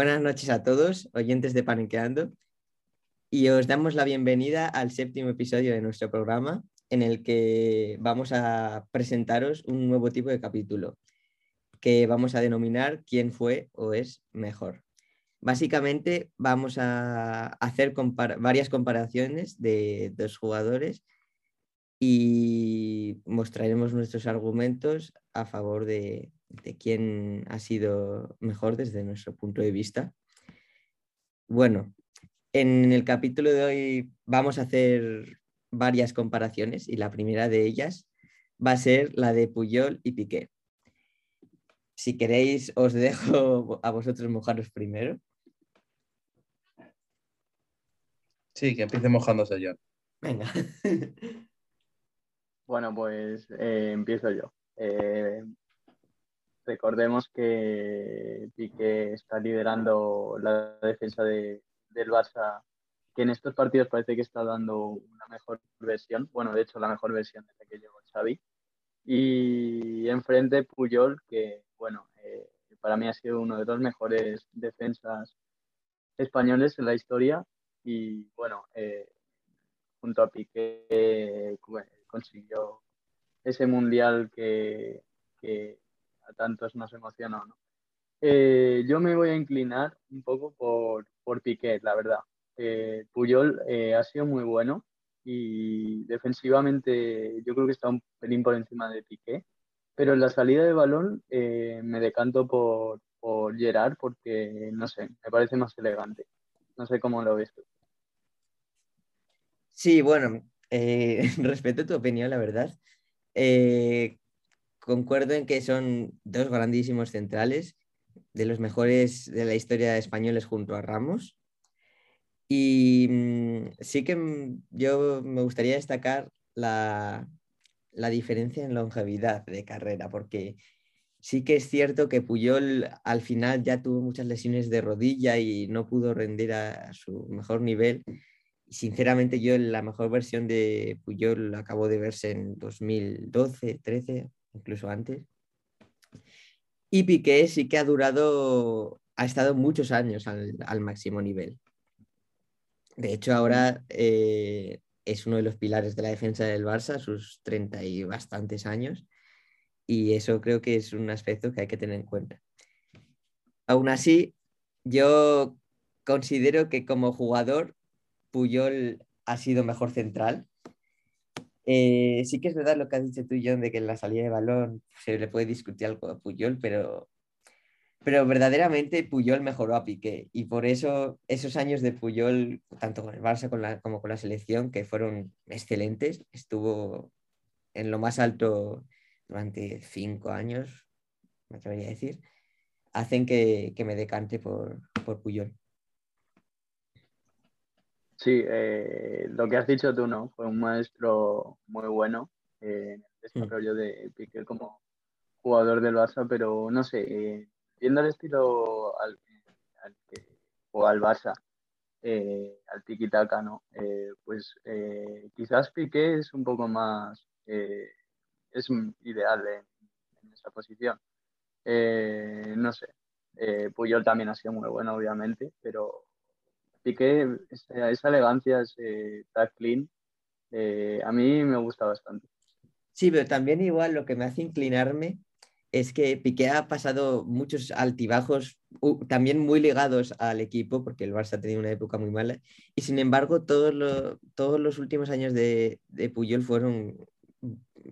Buenas noches a todos, oyentes de Paniqueando, y os damos la bienvenida al séptimo episodio de nuestro programa, en el que vamos a presentaros un nuevo tipo de capítulo, que vamos a denominar quién fue o es mejor. Básicamente vamos a hacer varias comparaciones de dos jugadores y mostraremos nuestros argumentos a favor de, de quién ha sido mejor desde nuestro punto de vista. Bueno, en el capítulo de hoy vamos a hacer varias comparaciones y la primera de ellas va a ser la de Puyol y Piqué. Si queréis, os dejo a vosotros mojaros primero. Sí, que empiece mojándose yo. Venga. bueno, pues eh, empiezo yo. Eh, recordemos que Piqué está liderando la defensa del Barça, que en estos partidos parece que está dando una mejor versión, bueno, de hecho la mejor versión desde que llegó Xavi. Y enfrente Puyol, que bueno, eh, para mí ha sido uno de los mejores defensas españoles en la historia y bueno, eh, junto a Piqué consiguió ese mundial que, que tantos nos emocionó. ¿no? Eh, yo me voy a inclinar un poco por, por Piquet, la verdad. Eh, Puyol eh, ha sido muy bueno y defensivamente yo creo que está un pelín por encima de Piqué, pero en la salida de balón me decanto por, por Gerard porque, no sé, me parece más elegante. No sé cómo lo ves tú. Sí, bueno, respeto tu opinión, la verdad concuerdo en que son dos grandísimos centrales, de los mejores de la historia de españoles junto a Ramos. Y mm, sí que mm, yo me gustaría destacar la, la diferencia en longevidad de carrera, porque sí que es cierto que Puyol al final ya tuvo muchas lesiones de rodilla y no pudo rendir a, su mejor nivel. Sinceramente yo la mejor versión de Puyol acabo de verse en 2012, 13, incluso antes. Y Piqué sí que ha durado, ha estado muchos años al, máximo nivel. De hecho, ahora eh, es uno de los pilares de la defensa del Barça, sus 30 y bastantes años. Y eso creo que es un aspecto que hay que tener en cuenta. Aún así, yo considero que como jugador, Puyol ha sido mejor central eh, sí que es verdad lo que has dicho tú, John, de que en la salida de balón se le puede discutir algo a Puyol, pero, pero verdaderamente Puyol mejoró a Piqué y por eso esos años de Puyol, tanto con el Barça como con la selección, que fueron excelentes, estuvo en lo más alto durante cinco años, me atrevería a decir, hacen que, me decante por, por Puyol. Sí, eh, lo que has dicho tú, ¿no? Fue un maestro muy bueno eh, en el mm. desarrollo de Piqué como jugador del Barça, pero no sé, eh, viendo el estilo al, que, o al Barça, al tiki-taka, ¿no? pues quizás Piqué es un poco más, es ideal en, en esa posición. no sé, Puyol también ha sido muy bueno, obviamente, pero Piqué, esa, esa elegancia, ese clean, eh, a mí me gusta bastante. Sí, pero también igual lo que me hace inclinarme es que Piqué ha pasado muchos altibajos, también muy ligados al equipo, porque el Barça ha tenido una época muy mala, y sin embargo todos, todos los últimos años de, de Puyol fueron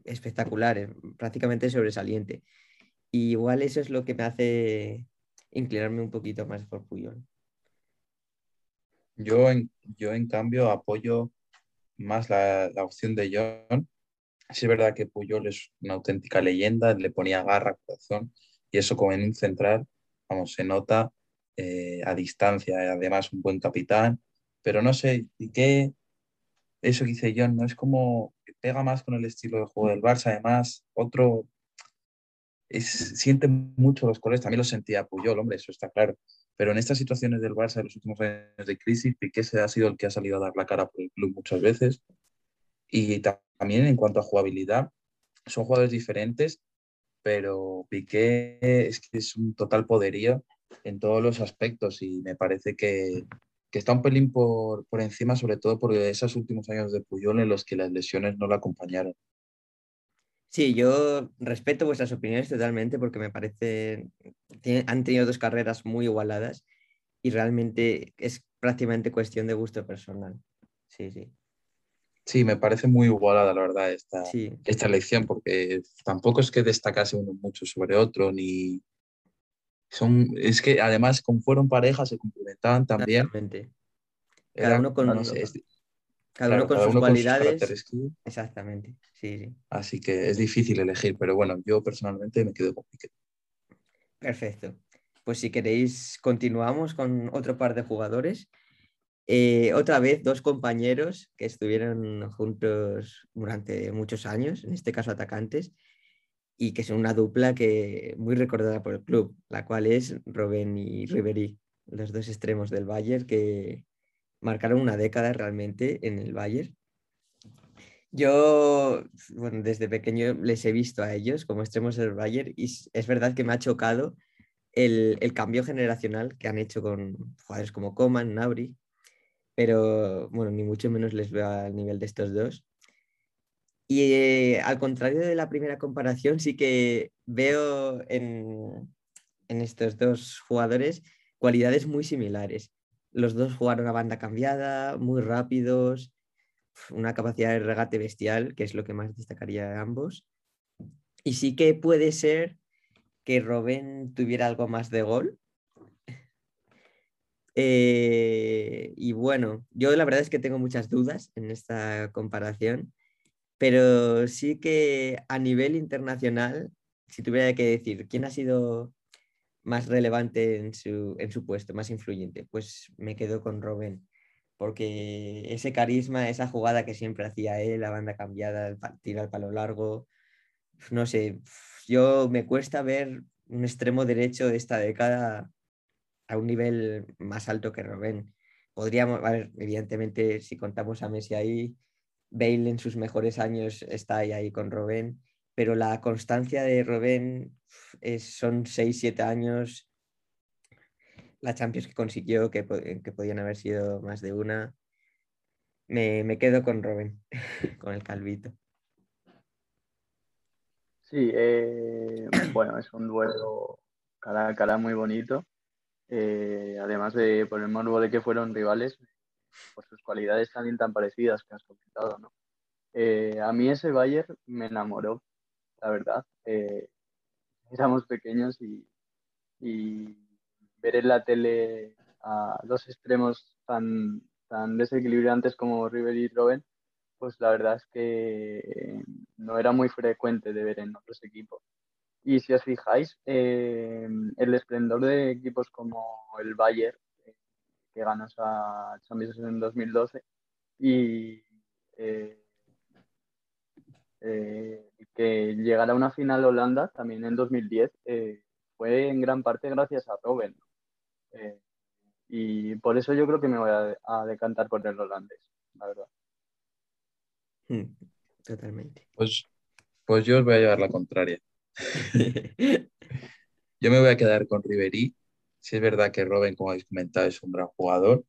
espectaculares, prácticamente sobresaliente. Y igual eso es lo que me hace inclinarme un poquito más por Puyol. Yo en, yo, en cambio, apoyo más la, opción de John. Sí es verdad que Puyol es una auténtica leyenda, le ponía garra, corazón, y eso como en un central, vamos, se nota eh, a distancia, además un buen capitán, pero no sé, ¿y qué? Eso que dice John, ¿no? Es como que pega más con el estilo de juego del Barça, además, otro... Es, siente mucho los colores, también lo sentía Puyol, hombre, eso está claro, pero en estas situaciones del Barça de los últimos años de crisis, Piqué ha sido el que ha salido a dar la cara por el club muchas veces. Y también en cuanto a jugabilidad, son jugadores diferentes, pero Piqué es que es un total poderío en todos los aspectos y me parece que, que está un pelín por, por, encima, sobre todo por esos últimos años de Puyol en los que las lesiones no la acompañaron. Sí, yo respeto vuestras opiniones totalmente porque me parece, han tenido dos carreras muy igualadas y realmente es prácticamente cuestión de gusto personal. Sí, sí. Sí, me parece muy igualada, la verdad, esta, esta elección, porque tampoco es que destacase uno mucho sobre otro, ni, son, es que además, como fueron parejas, se complementaban también. Cada uno con, cada uno con sus cualidades. Exactamente, sí, sí. Así que es difícil elegir, pero bueno, yo personalmente me quedo con Piqué. Perfecto. Pues si queréis, continuamos con otro par de jugadores. Eh, otra vez, dos compañeros que estuvieron juntos durante muchos años, en este caso atacantes, y que son una dupla que muy recordada por el club, la cual es Robben y Ribery, los dos extremos del Bayern que marcaron una década realmente en el Bayern. Yo, desde pequeño les he visto a ellos como extremos del Bayern y es verdad que me ha chocado el, el cambio generacional que han hecho con jugadores como Coman, Nabri, pero bueno, ni mucho menos les veo al nivel de estos dos. Y eh, al contrario de la primera comparación, sí que veo en, estos dos jugadores cualidades muy similares. Los dos jugaron a banda cambiada, muy rápidos, una capacidad de regate bestial, que es lo que más destacaría de ambos. Y sí que puede ser que Robin tuviera algo más de gol. Eh, y bueno, yo la verdad es que tengo muchas dudas en esta comparación pero sí que a nivel internacional, si tuviera que decir quién ha sido más relevante en su, en su puesto, más influyente, pues me quedo con Robin, porque ese carisma, esa jugada que siempre hacía él, la banda cambiada, el tiro al palo largo, no sé, yo me cuesta ver un extremo derecho de esta década a un nivel más alto que Robin. Podríamos, evidentemente, si contamos a Messi ahí, Bale en sus mejores años está ahí, con Robben, pero la constancia de Robben son 6-7 años. La Champions que consiguió, que, que, podían haber sido más de una. Me, quedo con Robben, con el calvito. Sí, eh, bueno, es un duelo cara a cara muy bonito. Eh, además de por el morbo de que fueron rivales, por sus cualidades también tan parecidas que has comentado, ¿no? Eh, a mí ese Bayern me enamoró, la verdad. Éramos pequeños y, ver en la tele a dos extremos tan, tan desequilibrantes como River y Robben, pues la verdad es que no era muy frecuente de ver en otros equipos. Y si os fijáis, eh, el esplendor de equipos como el Bayern que ganó esa Champions en 2012 y eh, eh, que llegara a una final Holanda también en 2010 eh, fue en gran parte gracias a Robben. y por eso yo creo que me voy a, decantar por el holandés, la verdad. Hmm, totalmente. Pues, pues yo os voy a llevar la contraria. yo me voy a quedar con Riverí Sí es verdad que Robin, como habéis comentado, es un gran jugador,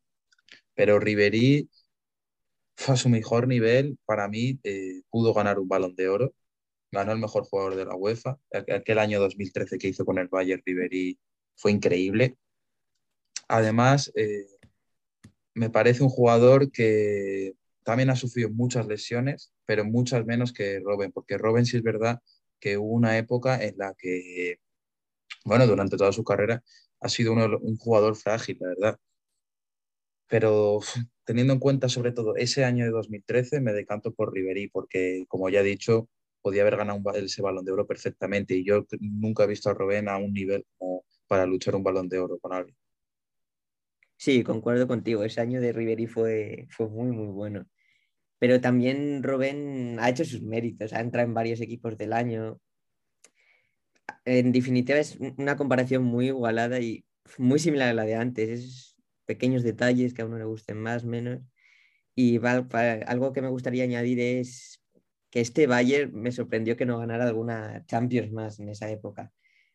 pero Ribery a su mejor nivel, para mí, eh, pudo ganar un balón de oro. Ganó el mejor jugador de la UEFA. Aquel año 2013 que hizo con el Bayern Ribery fue increíble. Además, eh, me parece un jugador que también ha sufrido muchas lesiones, pero muchas menos que Robin, porque Robin sí es verdad que hubo una época en la que, bueno, durante toda su carrera ha sido un jugador frágil, la verdad. Pero teniendo en cuenta sobre todo ese año de 2013, me decanto por Riverí, porque como ya he dicho, podía haber ganado ese balón de oro perfectamente y yo nunca he visto a Robén a un nivel como para luchar un balón de oro con alguien. Sí, concuerdo contigo. Ese año de Riverí fue, fue muy, muy bueno. Pero también Robén ha hecho sus méritos, ha entrado en varios equipos del año, en definitiva es una comparación muy igualada y muy similar a la de antes. Es pequeños detalles que a uno le gusten más, menos. Y algo que me gustaría añadir es que este Bayern me sorprendió que no ganara alguna Champions más en esa época.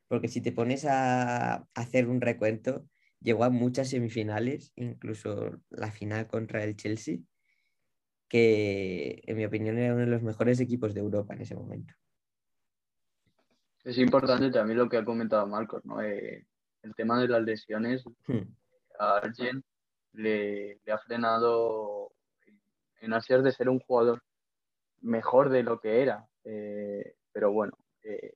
porque si te pones a hacer un recuento, llegó a muchas semifinales, incluso la final contra el Chelsea, que en mi opinión era uno de los mejores equipos de Europa en ese momento. Es importante también lo que ha comentado Marcos, ¿no? Eh, el tema de las lesiones. Hmm. A Arjen le, ha frenado en ansias de ser un jugador mejor de lo que era. Eh, pero bueno, eh,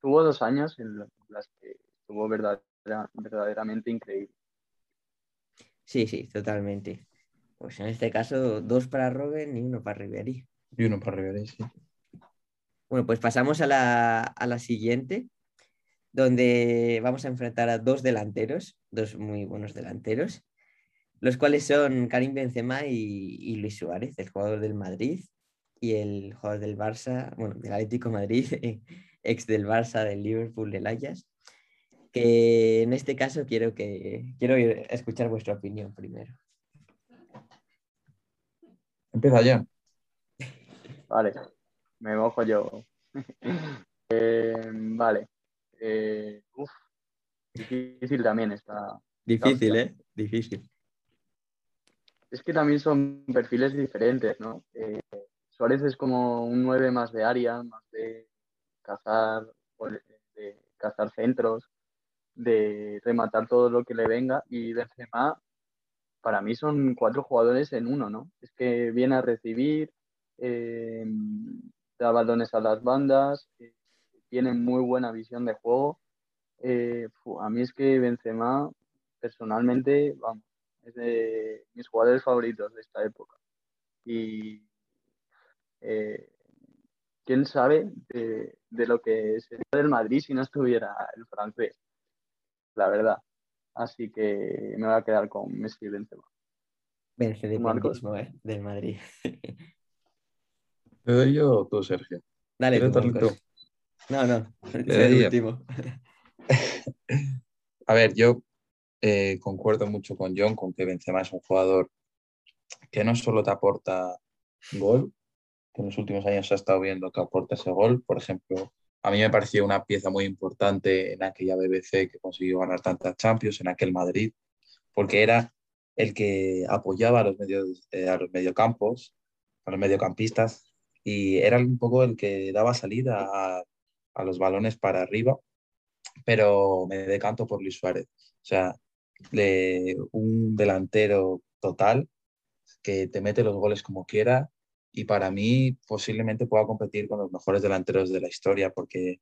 tuvo dos años en las que estuvo verdaderamente increíble. Sí, sí, totalmente. Pues en este caso, dos para Robben y uno para Ribery. Y uno para Ribery, sí. Bueno, pues pasamos a la, a la siguiente, donde vamos a enfrentar a dos delanteros, dos muy buenos delanteros, los cuales son Karim Benzema y, Luis Suárez, el jugador del Madrid y el jugador del Barça, bueno, del Atlético Madrid, ex del Barça, del Liverpool, del Ajax, que en este caso quiero, que, quiero escuchar vuestra opinión primero. Empieza ya. Vale, me mojo yo. Eh, vale. Eh, uf, difícil también está. Difícil, ¿eh? Difícil. Es que también son perfiles diferentes, ¿no? Eh, Suárez es como un 9 más de área, más de cazar, de cazar centros, de rematar todo lo que le venga. Y Benzema, para mí son cuatro jugadores en uno, ¿no? Es que viene a recibir, eh, da balones a las bandas, eh, tiene muy buena visión de juego. Eh, a mí es que Benzema, personalmente, vamos, es de mis jugadores favoritos de esta época. Y quién sabe de, de, lo que sería del Madrid si no estuviera el francés la verdad. Así que me voy a quedar con Messi y Benzema. Vence de mismo, ¿eh? del Madrid. ¿Te doy yo tú, Sergio? Dale tú, No, no, el último. a ver, yo eh, concuerdo mucho con John con que Benzema es un jugador que no solo te aporta gol, que en los últimos años se ha estado viendo que aporta ese gol. Por ejemplo, a mí me pareció una pieza muy importante en aquella BBC que consiguió ganar tantas Champions, en aquel Madrid, porque era el que apoyaba a los, eh, mediocampos, a los mediocampistas, y era un poco el que daba salida a los balones para arriba, pero me decanto por Luis Suárez. O sea, un delantero total que te mete los goles como quiera, y para mí posiblemente pueda competir con los mejores delanteros de la historia porque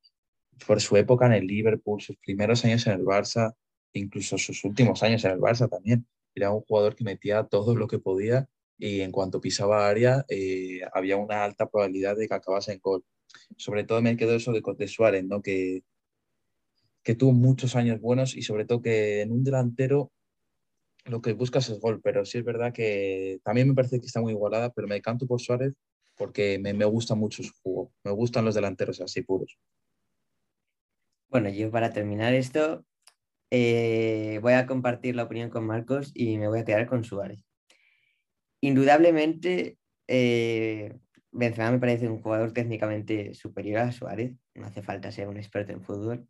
por su época en el Liverpool, sus primeros años en el Barça, incluso sus últimos años en el Barça también, era un jugador que metía todo lo que podía y en cuanto pisaba área eh, había una alta probabilidad de que acabase en gol. Sobre todo me quedó eso de, de Suárez, ¿no? que, que tuvo muchos años buenos y sobre todo que en un delantero lo que buscas es gol, pero sí es verdad que también me parece que está muy igualada, pero me canto por Suárez porque me, gusta mucho su juego, me gustan los delanteros así puros. Bueno, yo para terminar esto eh, voy a compartir la opinión con Marcos y me voy a quedar con Suárez. Indudablemente, eh, Benzema me parece un jugador técnicamente superior a Suárez, no hace falta ser un experto en fútbol,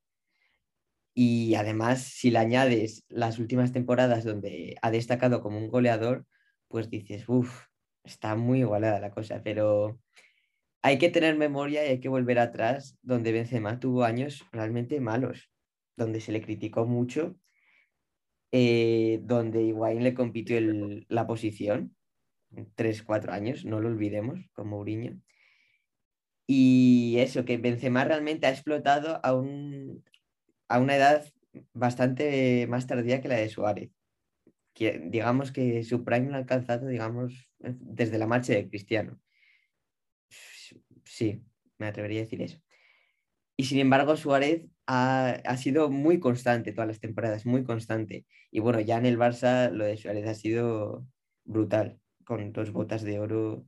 y además, si le añades las últimas temporadas donde ha destacado como un goleador, pues dices, uff, está muy igualada la cosa, pero hay que tener memoria y hay que volver atrás, donde Benzema tuvo años realmente malos, donde se le criticó mucho, eh, donde Higuaín le compitió la posición, tres, cuatro años, no lo olvidemos, con Mourinho. Y eso, que Benzema realmente ha explotado a un, a una edad bastante más tardía que la de Suárez. Que, digamos que su prime lo ha alcanzado, digamos, desde la marcha de Cristiano. Sí, me atrevería a decir eso. Y sin embargo, Suárez ha, sido muy constante todas las temporadas, muy constante. Y bueno, ya en el Barça lo de Suárez ha sido brutal, con dos botas de oro,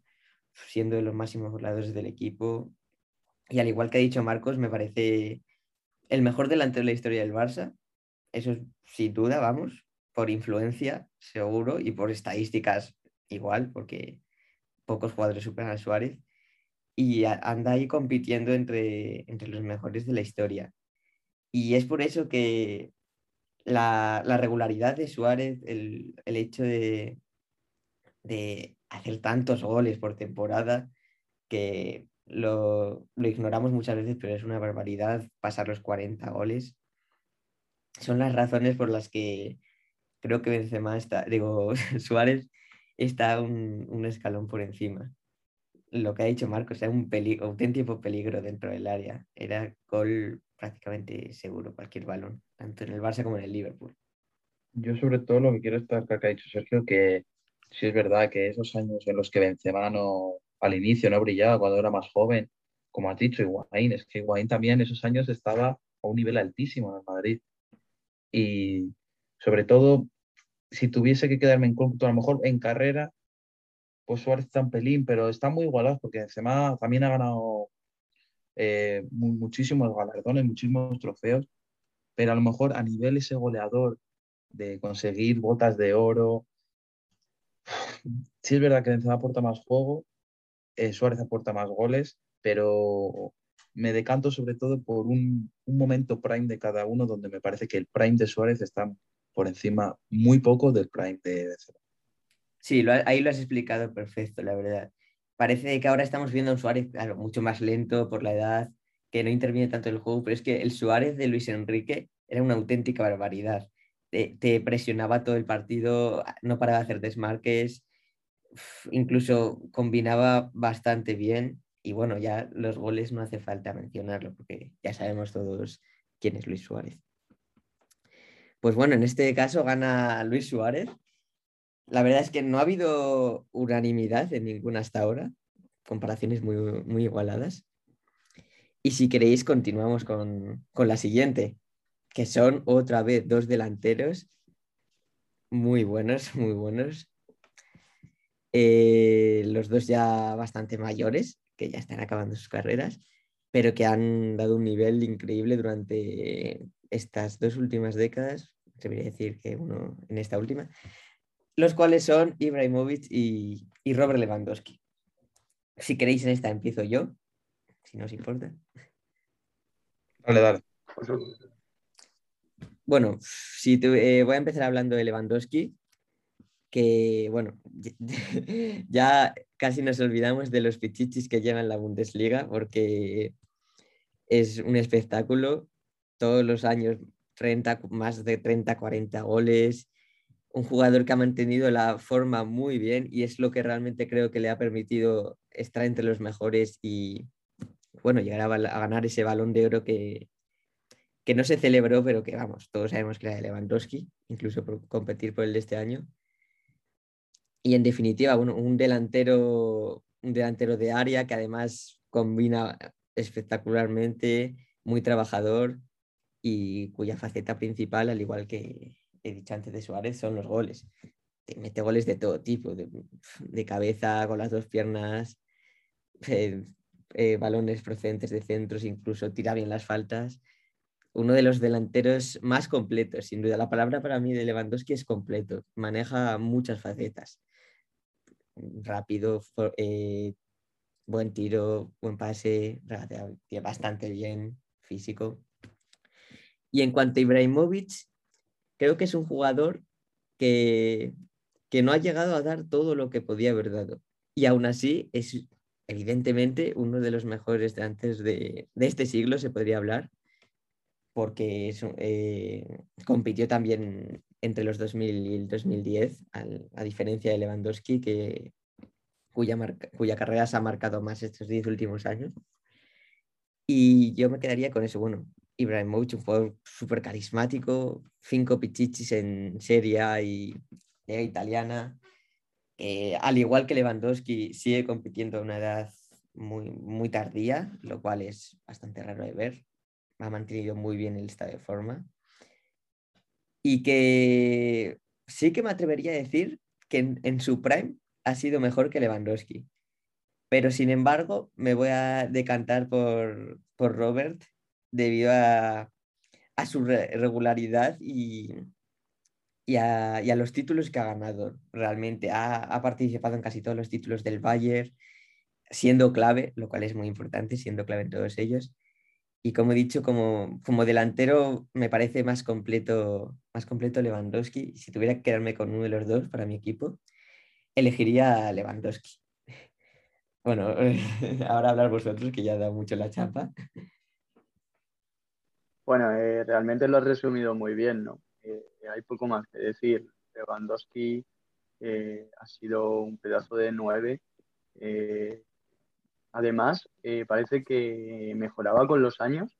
siendo de los máximos goleadores del equipo. Y al igual que ha dicho Marcos, me parece el mejor delantero de la historia del Barça. Eso es sin duda, vamos, por influencia, seguro, y por estadísticas igual, porque pocos jugadores superan a Suárez. Y anda ahí compitiendo entre, entre los mejores de la historia. Y es por eso que la, regularidad de Suárez, el, hecho de, de, hacer tantos goles por temporada, que lo, lo, ignoramos muchas veces, pero es una barbaridad pasar los 40 goles. Son las razones por las que creo que Benzema está, digo, Suárez está un, un escalón por encima. Lo que ha dicho Marcos era un auténtico peligro dentro del área. Era gol prácticamente seguro, cualquier balón, tanto en el Barça como en el Liverpool. Yo sobre todo lo que quiero destacar que ha dicho Sergio, que sí es verdad que esos años en los que Benzema no, al inicio no brillaba, cuando era más joven, como has dicho, Higuaín, es que Higuaín también en esos años estaba a un nivel altísimo en el Madrid. Y sobre todo, si tuviese que quedarme en cómputo, a lo mejor en carrera, pues Suárez está un pelín, pero está muy igualado porque Benzema también ha ganado eh, muchísimos galardones, muchísimos trofeos, pero a lo mejor a nivel ese goleador de conseguir botas de oro, sí es verdad que Benzema aporta más juego, eh, Suárez aporta más goles, pero me decanto sobre todo por un, momento prime de cada uno donde me parece que el prime de Suárez está por encima muy poco del prime de Benzema. Sí, ahí lo has explicado perfecto, la verdad parece que ahora estamos viendo a un Suárez mucho más lento por la edad, que no interviene tanto en el juego, pero es que el Suárez de Luis Enrique era una auténtica barbaridad. Te, presionaba todo el partido, no paraba de hacer desmarques, incluso combinaba bastante bien. Y bueno, ya los goles no hace falta mencionarlo, porque ya sabemos todos quién es Luis Suárez. Pues bueno, en este caso gana Luis Suárez la verdad es que no ha habido unanimidad en ninguna hasta ahora, comparaciones muy, muy igualadas. Y si queréis, continuamos con, la siguiente, que son otra vez dos delanteros muy buenos, muy buenos. Eh, los dos ya bastante mayores, que ya están acabando sus carreras, pero que han dado un nivel increíble durante estas dos últimas décadas. Debería decir que uno en esta última, los cuales son Ibrahimovic y, Robert Lewandowski. Si queréis en esta empiezo yo, si no os importa. Dale, dale. Bueno, si eh, voy a empezar hablando de Lewandowski, que bueno, ya casi nos olvidamos de los pichichis que llevan la Bundesliga, porque es un espectáculo. Todos los años 30, más de 30, 40 goles, un jugador que ha mantenido la forma muy bien y es lo que realmente creo que le ha permitido estar entre los mejores y, bueno, llegar a, ganar ese balón de oro que, que no se celebró, pero que, vamos, todos sabemos que era de Lewandowski, incluso por competir por el de este año. Y en definitiva, bueno, un delantero, un delantero de área que además combina espectacularmente, muy trabajador y cuya faceta principal, al igual que, he dicho antes de Suárez, son los goles. Te mete goles de todo tipo, de, cabeza, con las dos piernas, eh, eh, balones procedentes de centros, incluso tira bien las faltas. Uno de los delanteros más completos, sin duda. La palabra para mí de Lewandowski es completo. Maneja muchas facetas. Rápido, eh, buen tiro, buen pase, bastante bien, físico. Y en cuanto a Ibrahimovic, creo que es un jugador que, no ha llegado a dar todo lo que podía haber dado. Y aún así es evidentemente uno de los mejores de antes de, este siglo, se podría hablar, porque eh, compitió también entre los 2000 y el 2010, a diferencia de Lewandowski, que, cuya, cuya carrera se ha marcado más estos 10 últimos años. Y yo me quedaría con eso. Bueno, Ibrahimovic, un jugador súper carismático, cinco pichichis en Serie A y Liga Italiana. al igual que Lewandowski, sigue compitiendo a una edad muy, muy tardía, lo cual es bastante raro de ver. Ha mantenido muy bien el estado de forma. Y que sí que me atrevería a decir que en, su prime ha sido mejor que Lewandowski. Pero sin embargo, me voy a decantar por, por Robert debido a, su regularidad y, y, a, los títulos que ha ganado realmente. Ha, participado en casi todos los títulos del Bayern, siendo clave, lo cual es muy importante, siendo clave en todos ellos. Y como he dicho, como, como delantero me parece más completo, más completo Lewandowski. Si tuviera que quedarme con uno de los dos para mi equipo, elegiría a Lewandowski. Bueno, ahora hablar vosotros, que ya da mucho la chapa. Bueno, eh, realmente lo has resumido muy bien, ¿no? Eh, hay poco más que decir. Lewandowski eh, ha sido un pedazo de nueve. Además, parece que mejoraba con los años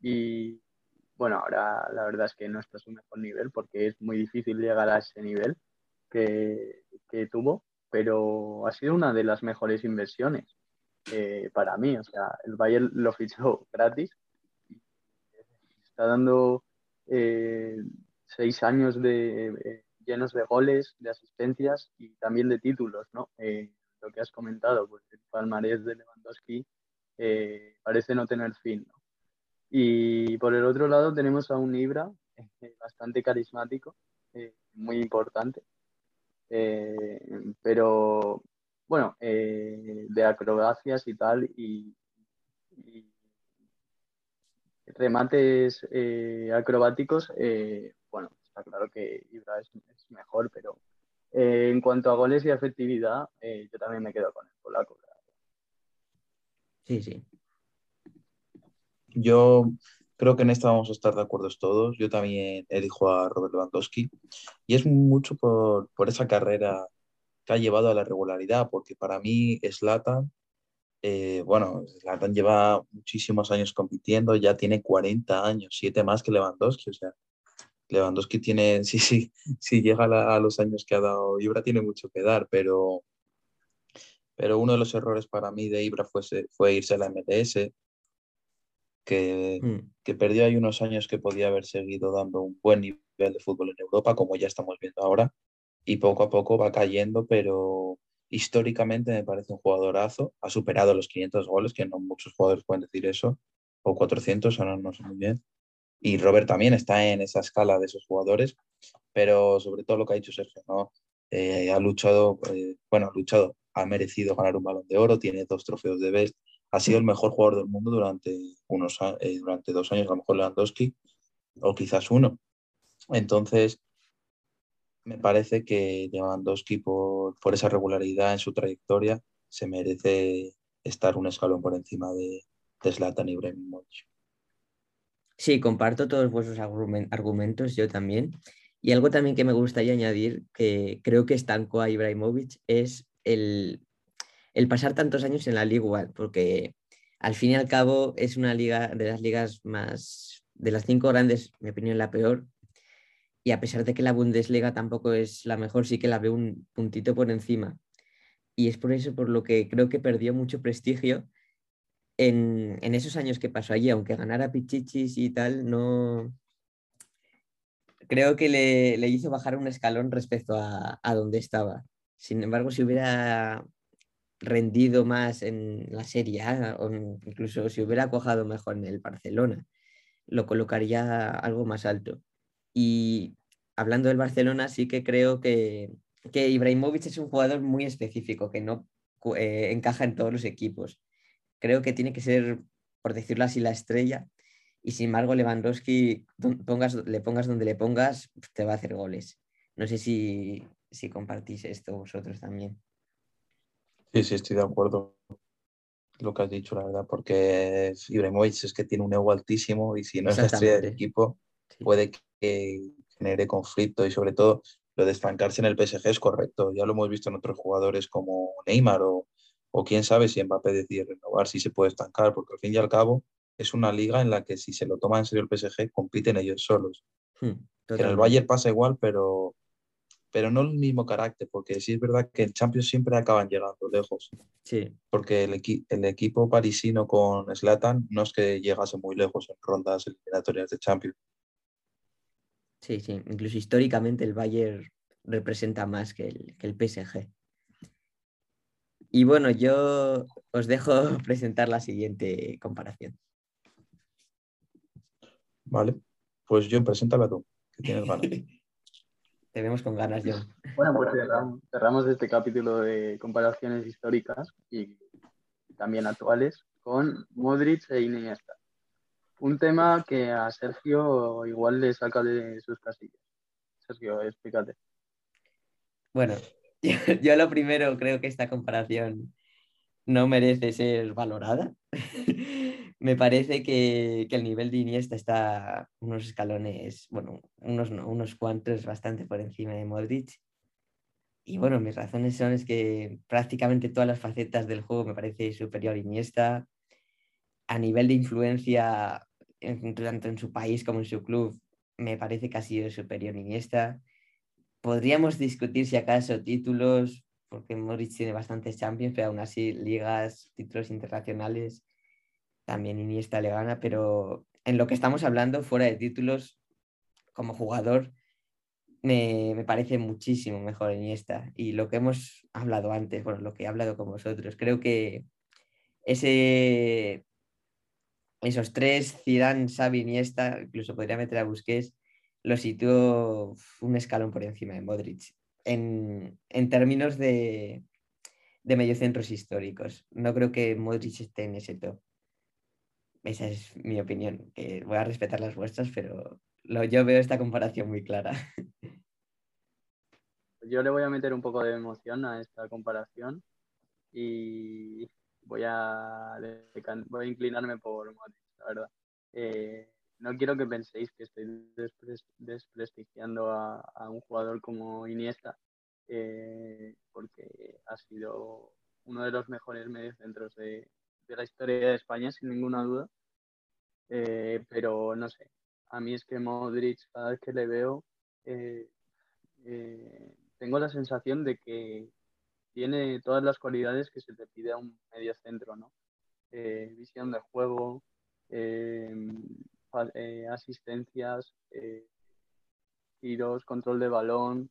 y, bueno, ahora la verdad es que no está a su mejor nivel porque es muy difícil llegar a ese nivel que, que tuvo, pero ha sido una de las mejores inversiones eh, para mí. O sea, el Bayern lo fichó gratis. Está dando eh, seis años de, eh, llenos de goles, de asistencias y también de títulos, ¿no? Lo que has comentado, pues el palmarés de Lewandowski parece no tener fin, ¿no? Y por el otro lado tenemos a un Ibra bastante carismático, muy importante, eh, pero bueno, eh, de acrobacias y tal, y, remates eh, acrobáticos, bueno, está claro que Ibra es, mejor, pero en cuanto a goles y efectividad, yo también me quedo con el polaco. Sí, sí. Yo Creo que en esta vamos a estar de acuerdo todos. Yo también elijo a Robert Lewandowski y es mucho por, esa carrera que ha llevado a la regularidad, porque para mí Slatan, eh, bueno, Slatan lleva muchísimos años compitiendo, ya tiene 40 años, 7 más que Lewandowski, o sea, Lewandowski tiene, sí, sí, sí llega a, los años que ha dado Ibra, tiene mucho que dar, pero, pero uno de los errores para mí de Ibra fue, fue irse a la MLS, que, mm. que, perdió ahí unos años que podía haber seguido dando un buen nivel de fútbol en Europa, como ya estamos viendo ahora, y poco a poco va cayendo, pero históricamente me parece un jugadorazo, ha superado los 500 goles, que no muchos jugadores pueden decir eso, o 400, ahora no sé muy bien. Y Robert también está en esa escala de esos jugadores, pero sobre todo lo que ha dicho Sergio, ¿no? Eh, ha luchado, eh, bueno, ha luchado, ha merecido ganar un balón de oro, tiene dos trofeos de Best, ha sido el mejor jugador del mundo durante, unos, eh, durante dos años, a lo mejor Lewandowski, o quizás uno. Entonces, me parece que Lewandowski, por, por esa regularidad en su trayectoria, se merece estar un escalón por encima de, de Zlatan Ibrahimovic. Sí, comparto todos vuestros argumentos, yo también. Y algo también que me gustaría añadir, que creo que estancó a Ibrahimovic, es el, el pasar tantos años en la Liga igual, porque al fin y al cabo es una liga de las ligas más, de las cinco grandes, mi opinión, la peor. Y a pesar de que la Bundesliga tampoco es la mejor, sí que la veo un puntito por encima. Y es por eso por lo que creo que perdió mucho prestigio en, esos años que pasó allí, aunque ganara Pichichis y tal, no. Creo que le, hizo bajar un escalón respecto a, a donde estaba. Sin embargo, si hubiera rendido más en la Serie o incluso si hubiera cojado mejor en el Barcelona, lo colocaría algo más alto. Y hablando del Barcelona, sí que creo que, que Ibrahimovic es un jugador muy específico, que no eh, encaja en todos los equipos. Creo que tiene que ser, por decirlo así, la estrella. Y sin embargo, Lewandowski, pongas, le pongas donde le pongas, te va a hacer goles. No sé si, si compartís esto vosotros también. Sí, sí, estoy de acuerdo lo que has dicho, la verdad, porque Ibrahimovic es que tiene un ego altísimo y si no es la estrella del equipo, puede que genere conflicto y sobre todo lo de estancarse en el PSG es correcto. Ya lo hemos visto en otros jugadores como Neymar o, o quién sabe si Mbappé decide renovar, si se puede estancar, porque al fin y al cabo es una liga en la que si se lo toma en serio el PSG, compiten ellos solos. Hmm, en el Bayern pasa igual, pero pero no el mismo carácter, porque sí es verdad que en Champions siempre acaban llegando lejos. Sí. Porque el, el equipo parisino con Slatan no es que llegase muy lejos en rondas eliminatorias de Champions. Sí, sí, incluso históricamente el Bayern representa más que el, que el PSG. Y bueno, yo os dejo presentar la siguiente comparación. Vale, pues yo preséntala tú, que tienes ganas. Te vemos con ganas, John. Bueno, pues cerramos, este capítulo de comparaciones históricas y también actuales con Modric e Iniesta. un tema que a Sergio igual le saca de sus casillas. Sergio, explícate. Bueno, yo, lo primero creo que esta comparación no merece ser valorada. Me parece que, el nivel de Iniesta está unos escalones, bueno, unos, unos cuantos bastante por encima de Modric. Y bueno, mis razones son es que prácticamente todas las facetas del juego me parece superior Iniesta. A nivel de influencia, tanto en su país como en su club, me parece que ha sido superior Iniesta. Podríamos discutir si acaso títulos, porque Modric tiene bastantes Champions, pero aún así ligas, títulos internacionales, también Iniesta le gana, pero en lo que estamos hablando, fuera de títulos, como jugador, me, me, parece muchísimo mejor Iniesta. Y lo que hemos hablado antes, bueno, lo que he hablado con vosotros, creo que ese, esos tres, Zidane, Xavi, Iniesta, incluso podría meter a Busquets, lo sitúo un escalón por encima de Modric. En, en términos de, de mediocentros históricos, no creo que Modric esté en ese top. Esa es mi opinión, que voy a respetar las vuestras, pero yo veo esta comparación muy clara. Yo le voy a meter un poco de emoción a esta comparación y voy a, voy a inclinarme por Modric, la verdad. Eh, no quiero que penséis que estoy desprestigiando a, un jugador como Iniesta, eh, porque ha sido uno de los mejores mediocentros de, la historia de España, sin ninguna duda. Eh, pero no sé, a mí es que Modric, cada vez que le veo, eh, tengo la sensación de que tiene todas las cualidades que se te pide a un medio centro, ¿no? visión de juego, asistencias, tiros, control de balón.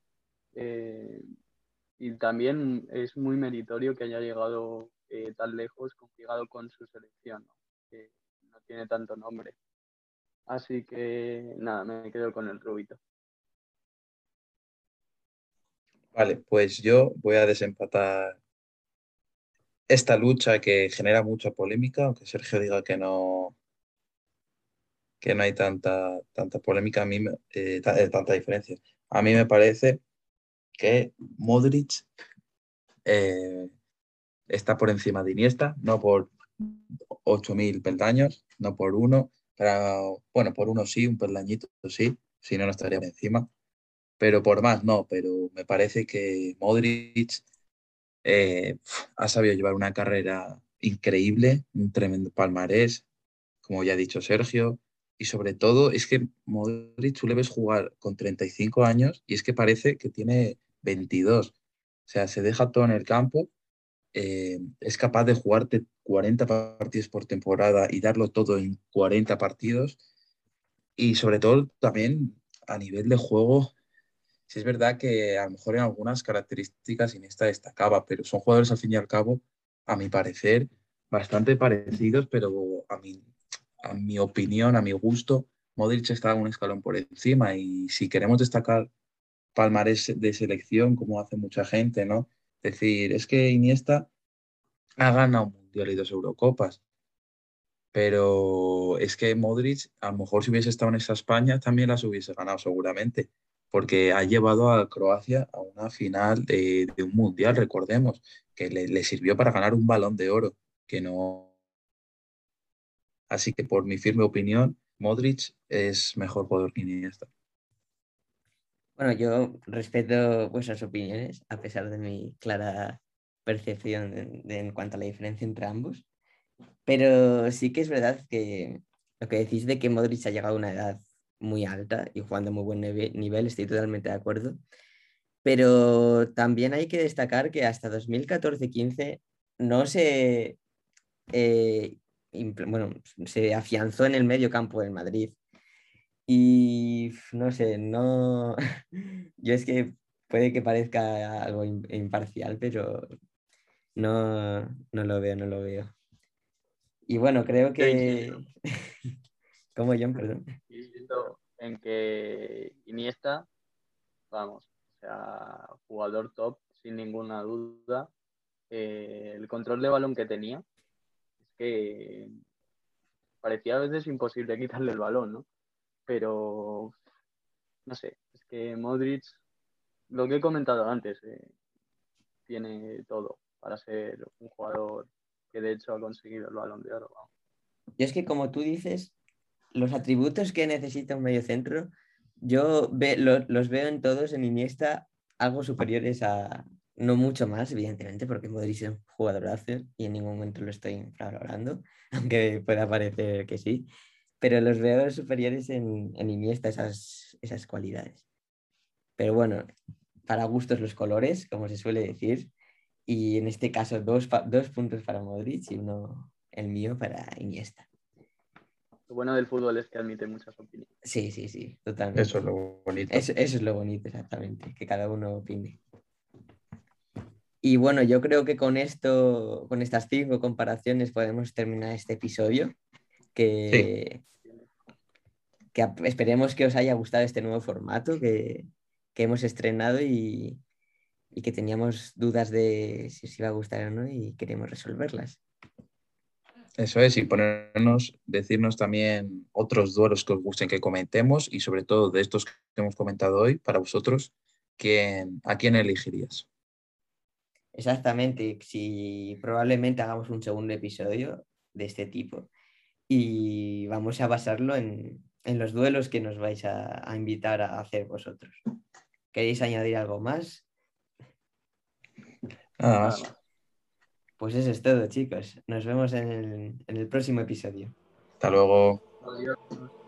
y también es muy meritorio que haya llegado tan lejos, complicado con su selección. Que no tiene tanto nombre. Así que nada, me quedo con el rubito. Vale, pues yo voy a desempatar esta lucha que genera mucha polémica, aunque Sergio diga que no que no hay tanta, tanta polémica, a mí, eh, eh, tanta diferencia. A mí me parece que Modric eh, está por encima de Iniesta, no por 8.000 peldaños, no por uno, pero bueno, por uno sí, un peldañito sí, si no, no estaría por encima, pero por más no, pero me parece que Modric ha sabido llevar una carrera increíble, un tremendo palmarés, como ya ha dicho Sergio, y sobre todo es que Modric tú le ves jugar con 35 años y es que parece que tiene 22. O sea, se deja todo en el campo eh, es capaz de jugarte 40 partidos por temporada y darlo todo en 40 partidos. Y sobre todo también a nivel de juego, si es verdad que a lo mejor en algunas características Iniesta destacaba, pero son jugadores al fin y al cabo, a mi parecer, bastante parecidos, pero a mi, a mi opinión, a mi gusto, Modric está un escalón por encima y si queremos destacar palmarés de selección, como hace mucha gente, ¿no? decir, es que Iniesta ha ganado un mundial y dos Eurocopas, pero es que Modric, a lo mejor si hubiese estado en esa España, también las hubiese ganado seguramente, porque ha llevado a Croacia a una final de, un mundial, recordemos, que le, sirvió para ganar un balón de oro, que no. Así que por mi firme opinión, Modric es mejor jugador que Iniesta. Bueno, yo respeto vuestras opiniones, a pesar de mi clara percepción en cuanto a la diferencia entre ambos. Pero sí que es verdad que lo que decís de que Modric ha llegado a una edad muy alta y jugando a muy buen nivel, estoy totalmente de acuerdo. Pero también hay que destacar que hasta 2014-15 no se, eh, bueno, se afianzó en el medio campo del Madrid. Y no sé, no. Yo es que puede que parezca algo imparcial, pero no, no lo veo, no lo veo. Y bueno, creo que. ¿Cómo, John? Perdón. En que Iniesta, vamos, o sea, jugador top, sin ninguna duda. Eh, el control de balón que tenía que parecía a veces imposible quitarle el balón, ¿no? Pero, no sé, es que Modric, lo que he comentado antes, eh, tiene todo para ser un jugador que de hecho ha conseguido el balón de oro. Y es que como tú dices, los atributos que necesita un mediocentro, yo los veo en todos en Iniesta algo superiores a, no mucho más, evidentemente, porque Modric es un jugadorazo y en ningún momento lo estoy infravalorando, aunque pueda parecer que sí, pero los veo superiores en, en Iniesta esas, esas cualidades. Pero bueno, para gustos los colores, como se suele decir, y en este caso dos, dos puntos para Modric y uno el mío para Iniesta. Lo bueno del fútbol es que admite muchas opiniones. Sí, sí, sí, totalmente. Eso es lo bonito. Eso, eso es lo bonito, exactamente, que cada uno opine. Y bueno, yo creo que con esto, con estas cinco comparaciones podemos terminar este episodio. Que, que esperemos que os haya gustado este nuevo formato que, que hemos estrenado y, y, que teníamos dudas de si os iba a gustar o no y queremos resolverlas. Eso es, y ponernos, decirnos también otros duelos que os gusten que comentemos y sobre todo de estos que hemos comentado hoy, para vosotros, ¿quién, ¿a quién elegirías? Exactamente, si probablemente hagamos un segundo episodio de este tipo y vamos a basarlo en, los duelos que nos vais a, invitar a hacer vosotros. ¿Queréis añadir algo más? Nada más. Pues eso es todo, chicos. Nos vemos en el, en el próximo episodio. Hasta luego.